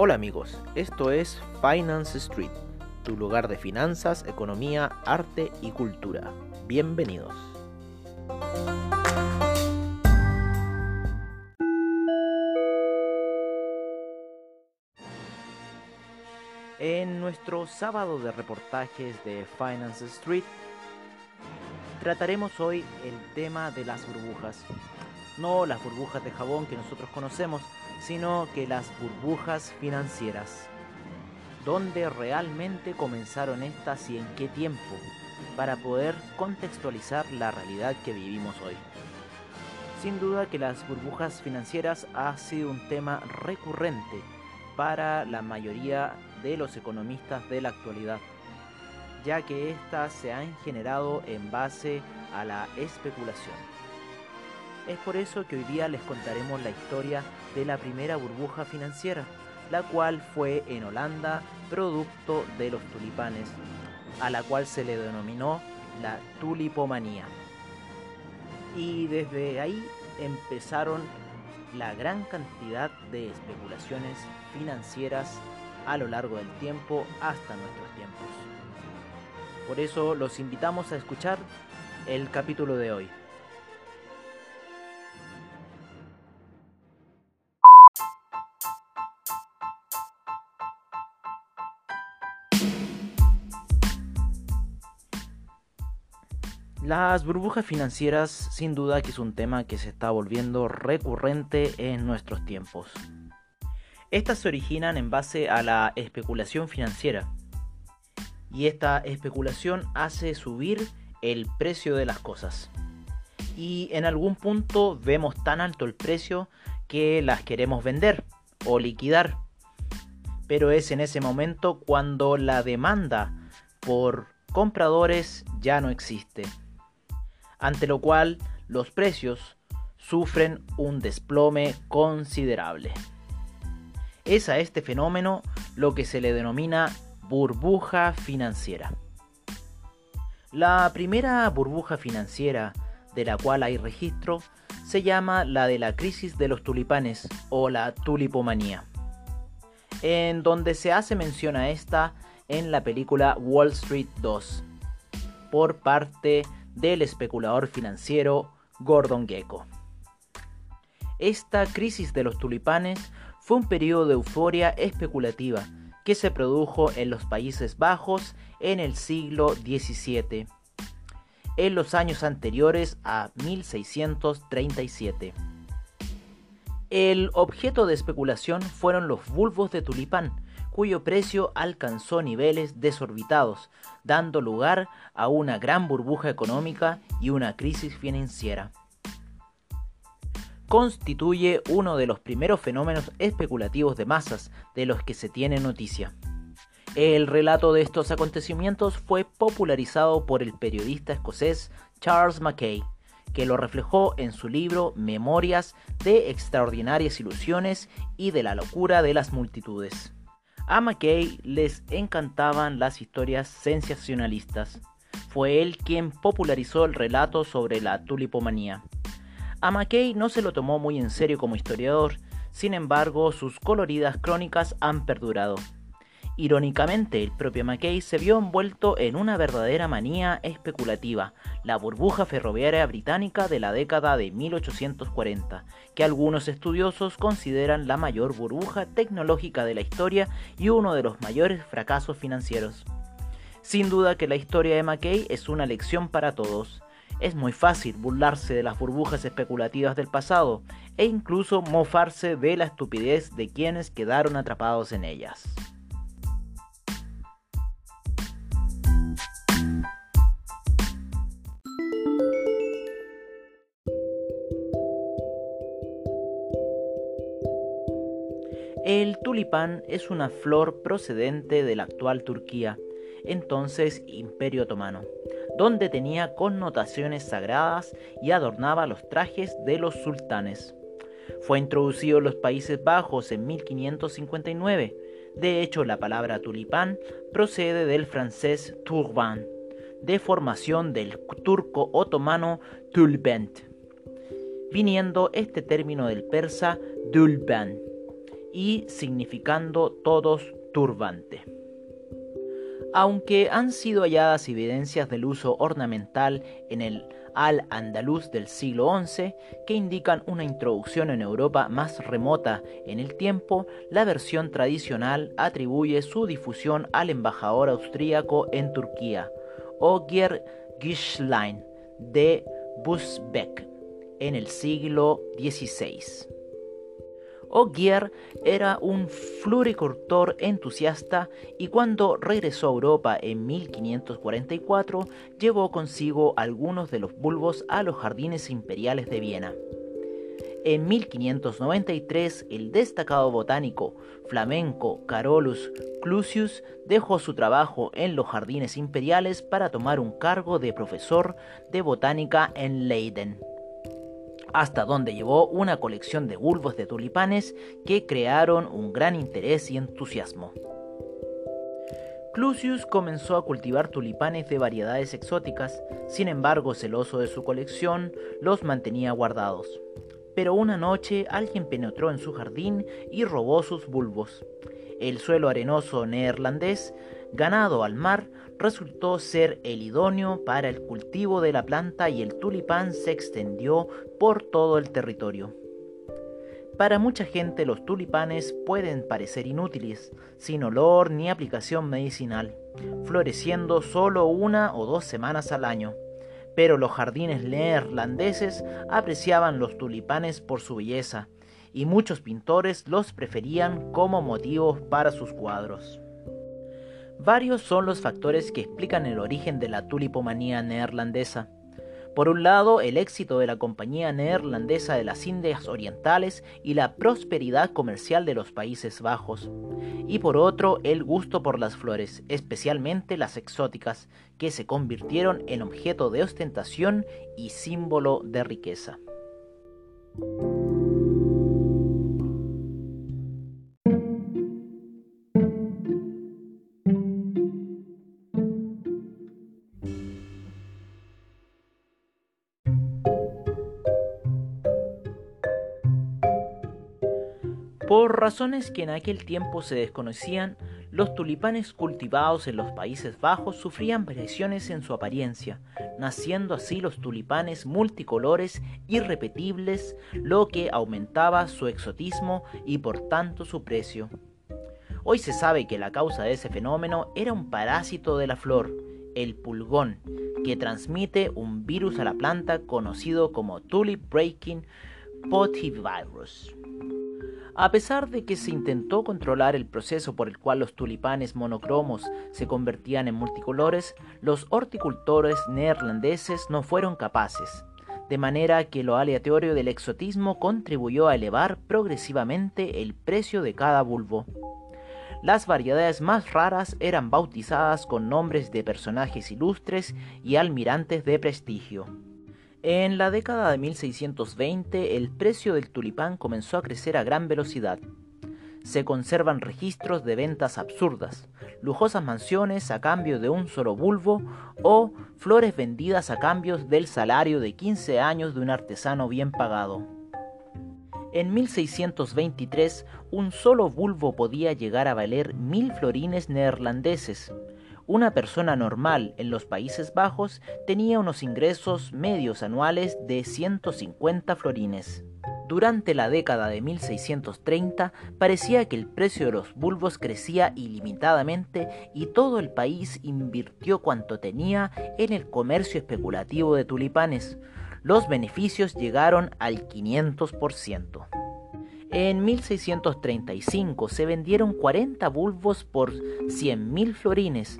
Hola amigos, esto es Finance Street, tu lugar de finanzas, economía, arte y cultura. Bienvenidos. En nuestro sábado de reportajes de Finance Street, trataremos hoy el tema de las burbujas. No las burbujas de jabón que nosotros conocemos, sino que las burbujas financieras. ¿Dónde realmente comenzaron estas y en qué tiempo? Para poder contextualizar la realidad que vivimos hoy. Sin duda que las burbujas financieras ha sido un tema recurrente para la mayoría de los economistas de la actualidad, ya que éstas se han generado en base a la especulación. Es por eso que hoy día les contaremos la historia de la primera burbuja financiera, la cual fue en Holanda producto de los tulipanes, a la cual se le denominó la tulipomanía. Y desde ahí empezaron la gran cantidad de especulaciones financieras a lo largo del tiempo hasta nuestros tiempos. Por eso los invitamos a escuchar el capítulo de hoy. Las burbujas financieras sin duda que es un tema que se está volviendo recurrente en nuestros tiempos. Estas se originan en base a la especulación financiera y esta especulación hace subir el precio de las cosas. Y en algún punto vemos tan alto el precio que las queremos vender o liquidar. Pero es en ese momento cuando la demanda por compradores ya no existe ante lo cual los precios sufren un desplome considerable. Es a este fenómeno lo que se le denomina burbuja financiera. La primera burbuja financiera de la cual hay registro se llama la de la crisis de los tulipanes o la tulipomanía, en donde se hace mención a esta en la película Wall Street 2 por parte del especulador financiero Gordon Gecko. Esta crisis de los tulipanes fue un periodo de euforia especulativa que se produjo en los Países Bajos en el siglo XVII, en los años anteriores a 1637. El objeto de especulación fueron los bulbos de tulipán, cuyo precio alcanzó niveles desorbitados, dando lugar a una gran burbuja económica y una crisis financiera. Constituye uno de los primeros fenómenos especulativos de masas de los que se tiene noticia. El relato de estos acontecimientos fue popularizado por el periodista escocés Charles Mackay, que lo reflejó en su libro Memorias de extraordinarias ilusiones y de la locura de las multitudes. A McKay les encantaban las historias sensacionalistas. Fue él quien popularizó el relato sobre la tulipomanía. A McKay no se lo tomó muy en serio como historiador, sin embargo sus coloridas crónicas han perdurado. Irónicamente, el propio McKay se vio envuelto en una verdadera manía especulativa, la burbuja ferroviaria británica de la década de 1840, que algunos estudiosos consideran la mayor burbuja tecnológica de la historia y uno de los mayores fracasos financieros. Sin duda que la historia de McKay es una lección para todos. Es muy fácil burlarse de las burbujas especulativas del pasado e incluso mofarse de la estupidez de quienes quedaron atrapados en ellas. El tulipán es una flor procedente de la actual Turquía, entonces Imperio Otomano, donde tenía connotaciones sagradas y adornaba los trajes de los sultanes. Fue introducido en los Países Bajos en 1559. De hecho, la palabra tulipán procede del francés turban, de formación del turco otomano tulbent, viniendo este término del persa dulban y significando todos turbante. Aunque han sido halladas evidencias del uso ornamental en el al-andaluz del siglo XI que indican una introducción en Europa más remota en el tiempo, la versión tradicional atribuye su difusión al embajador austríaco en Turquía, Ogier Gischlein de Busbeck, en el siglo XVI. Ogier era un floricultor entusiasta y cuando regresó a Europa en 1544 llevó consigo algunos de los bulbos a los jardines imperiales de Viena. En 1593, el destacado botánico flamenco Carolus Clusius dejó su trabajo en los jardines imperiales para tomar un cargo de profesor de botánica en Leiden hasta donde llevó una colección de bulbos de tulipanes que crearon un gran interés y entusiasmo. Clusius comenzó a cultivar tulipanes de variedades exóticas, sin embargo celoso de su colección, los mantenía guardados. Pero una noche alguien penetró en su jardín y robó sus bulbos. El suelo arenoso neerlandés, ganado al mar, resultó ser el idóneo para el cultivo de la planta y el tulipán se extendió por todo el territorio. Para mucha gente los tulipanes pueden parecer inútiles, sin olor ni aplicación medicinal, floreciendo solo una o dos semanas al año. Pero los jardines neerlandeses apreciaban los tulipanes por su belleza, y muchos pintores los preferían como motivos para sus cuadros. Varios son los factores que explican el origen de la tulipomanía neerlandesa. Por un lado, el éxito de la Compañía Neerlandesa de las Indias Orientales y la prosperidad comercial de los Países Bajos. Y por otro, el gusto por las flores, especialmente las exóticas, que se convirtieron en objeto de ostentación y símbolo de riqueza. Razones que en aquel tiempo se desconocían, los tulipanes cultivados en los Países Bajos sufrían variaciones en su apariencia, naciendo así los tulipanes multicolores irrepetibles, lo que aumentaba su exotismo y por tanto su precio. Hoy se sabe que la causa de ese fenómeno era un parásito de la flor, el pulgón, que transmite un virus a la planta conocido como Tulip Breaking Potivirus. A pesar de que se intentó controlar el proceso por el cual los tulipanes monocromos se convertían en multicolores, los horticultores neerlandeses no fueron capaces, de manera que lo aleatorio del exotismo contribuyó a elevar progresivamente el precio de cada bulbo. Las variedades más raras eran bautizadas con nombres de personajes ilustres y almirantes de prestigio. En la década de 1620 el precio del tulipán comenzó a crecer a gran velocidad. Se conservan registros de ventas absurdas, lujosas mansiones a cambio de un solo bulbo o flores vendidas a cambio del salario de 15 años de un artesano bien pagado. En 1623 un solo bulbo podía llegar a valer mil florines neerlandeses, una persona normal en los Países Bajos tenía unos ingresos medios anuales de 150 florines. Durante la década de 1630 parecía que el precio de los bulbos crecía ilimitadamente y todo el país invirtió cuanto tenía en el comercio especulativo de tulipanes. Los beneficios llegaron al 500%. En 1635 se vendieron 40 bulbos por 100.000 florines,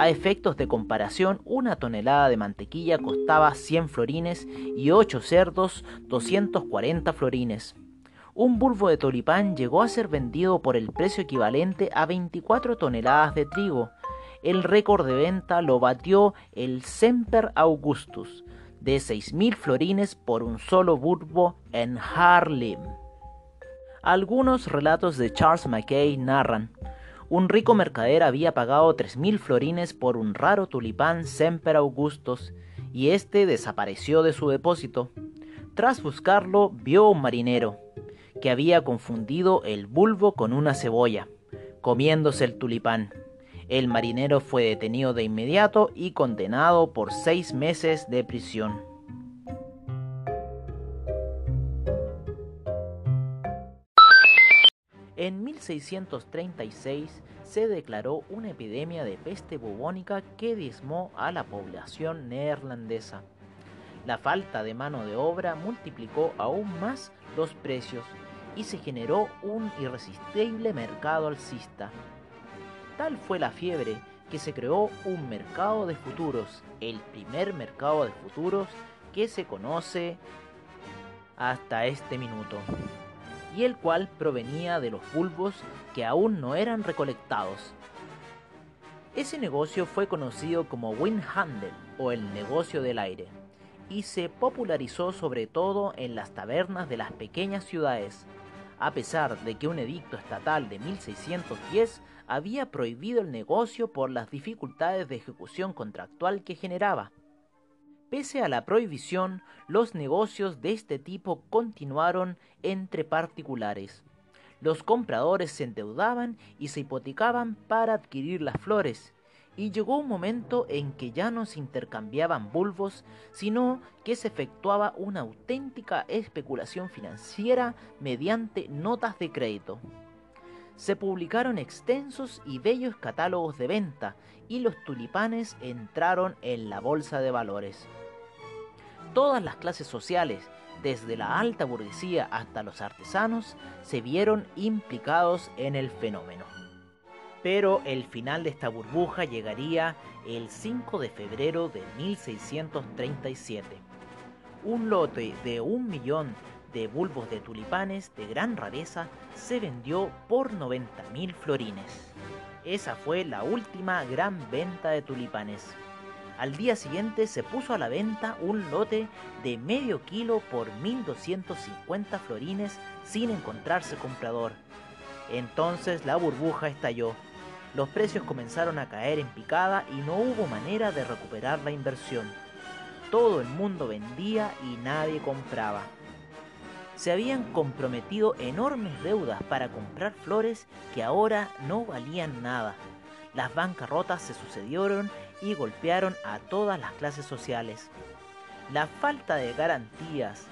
a efectos de comparación, una tonelada de mantequilla costaba 100 florines y 8 cerdos 240 florines. Un bulbo de tulipán llegó a ser vendido por el precio equivalente a 24 toneladas de trigo. El récord de venta lo batió el Semper Augustus, de 6.000 florines por un solo bulbo en Harlem. Algunos relatos de Charles Mackay narran un rico mercader había pagado tres mil florines por un raro tulipán Semper Augustus y éste desapareció de su depósito. Tras buscarlo, vio un marinero, que había confundido el bulbo con una cebolla, comiéndose el tulipán. El marinero fue detenido de inmediato y condenado por seis meses de prisión. En 1636 se declaró una epidemia de peste bubónica que diezmó a la población neerlandesa. La falta de mano de obra multiplicó aún más los precios y se generó un irresistible mercado alcista. Tal fue la fiebre que se creó un mercado de futuros, el primer mercado de futuros que se conoce hasta este minuto, y el cual provenía de los bulbos que aún no eran recolectados. Ese negocio fue conocido como Windhandel o el negocio del aire, y se popularizó sobre todo en las tabernas de las pequeñas ciudades, a pesar de que un edicto estatal de 1610 había prohibido el negocio por las dificultades de ejecución contractual que generaba. Pese a la prohibición, los negocios de este tipo continuaron entre particulares. Los compradores se endeudaban y se hipotecaban para adquirir las flores, y llegó un momento en que ya no se intercambiaban bulbos, sino que se efectuaba una auténtica especulación financiera mediante notas de crédito. Se publicaron extensos y bellos catálogos de venta y los tulipanes entraron en la bolsa de valores. Todas las clases sociales, desde la alta burguesía hasta los artesanos, se vieron implicados en el fenómeno pero el final de esta burbuja llegaría el 5 de febrero de 1637. Un lote de un millón de bulbos de tulipanes de gran rareza se vendió por 90.000 florines. Esa fue la última gran venta de tulipanes. Al día siguiente se puso a la venta un lote de medio kilo por 1.250 florines sin encontrarse comprador. Entonces la burbuja estalló los precios comenzaron a caer en picada y no hubo manera de recuperar la inversión. Todo el mundo vendía y nadie compraba. Se habían comprometido enormes deudas para comprar flores que ahora no valían nada. Las bancarrotas se sucedieron y golpearon a todas las clases sociales. La falta de garantías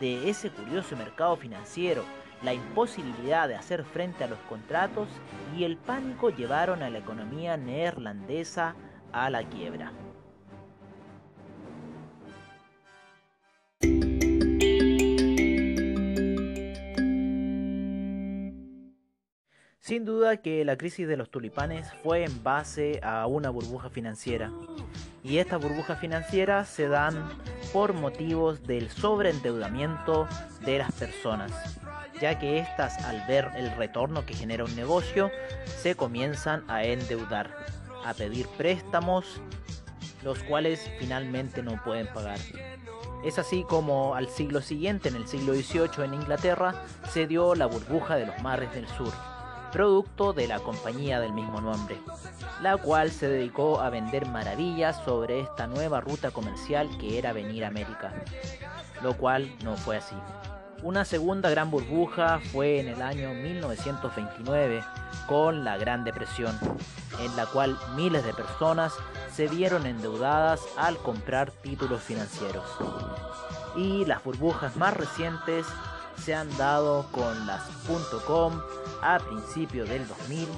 de ese curioso mercado financiero la imposibilidad de hacer frente a los contratos y el pánico llevaron a la economía neerlandesa a la quiebra. Sin duda que la crisis de los tulipanes fue en base a una burbuja financiera. Y estas burbujas financieras se dan por motivos del sobreendeudamiento de las personas ya que éstas al ver el retorno que genera un negocio se comienzan a endeudar, a pedir préstamos, los cuales finalmente no pueden pagar. Es así como al siglo siguiente, en el siglo XVIII en Inglaterra, se dio la burbuja de los mares del sur, producto de la compañía del mismo nombre, la cual se dedicó a vender maravillas sobre esta nueva ruta comercial que era venir a América, lo cual no fue así. Una segunda gran burbuja fue en el año 1929 con la Gran Depresión, en la cual miles de personas se vieron endeudadas al comprar títulos financieros. Y las burbujas más recientes se han dado con las .com a principios del 2000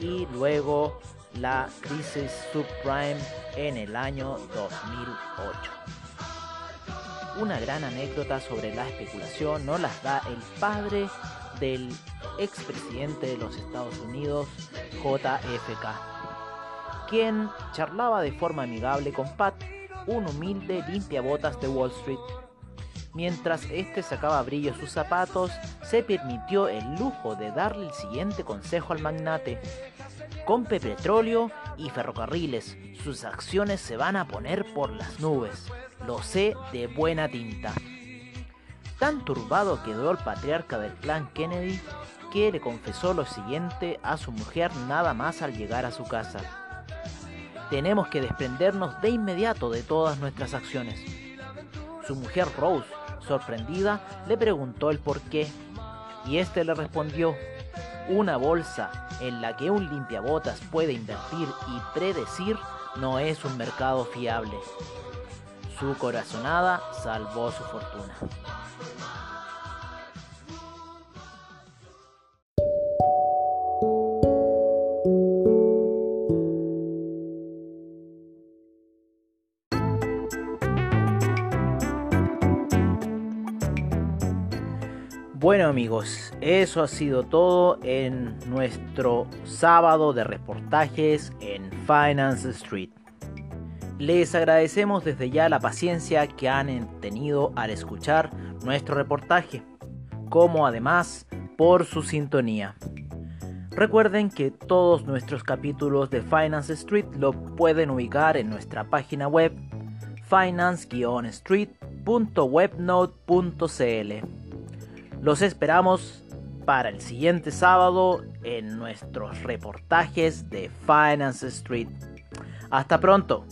y luego la crisis subprime en el año 2008 una gran anécdota sobre la especulación nos las da el padre del expresidente de los Estados Unidos, JFK, quien charlaba de forma amigable con Pat, un humilde limpiabotas de Wall Street. Mientras este sacaba brillo sus zapatos, se permitió el lujo de darle el siguiente consejo al magnate. Compre petróleo y ferrocarriles, sus acciones se van a poner por las nubes. Lo sé de buena tinta. Tan turbado quedó el patriarca del plan Kennedy que le confesó lo siguiente a su mujer nada más al llegar a su casa. Tenemos que desprendernos de inmediato de todas nuestras acciones. Su mujer Rose, sorprendida, le preguntó el por qué. Y este le respondió, una bolsa en la que un limpiabotas puede invertir y predecir no es un mercado fiable. Su corazonada salvó su fortuna. Bueno amigos, eso ha sido todo en nuestro sábado de reportajes en Finance Street. Les agradecemos desde ya la paciencia que han tenido al escuchar nuestro reportaje, como además por su sintonía. Recuerden que todos nuestros capítulos de Finance Street lo pueden ubicar en nuestra página web finance-street.webnode.cl. Los esperamos para el siguiente sábado en nuestros reportajes de Finance Street. Hasta pronto.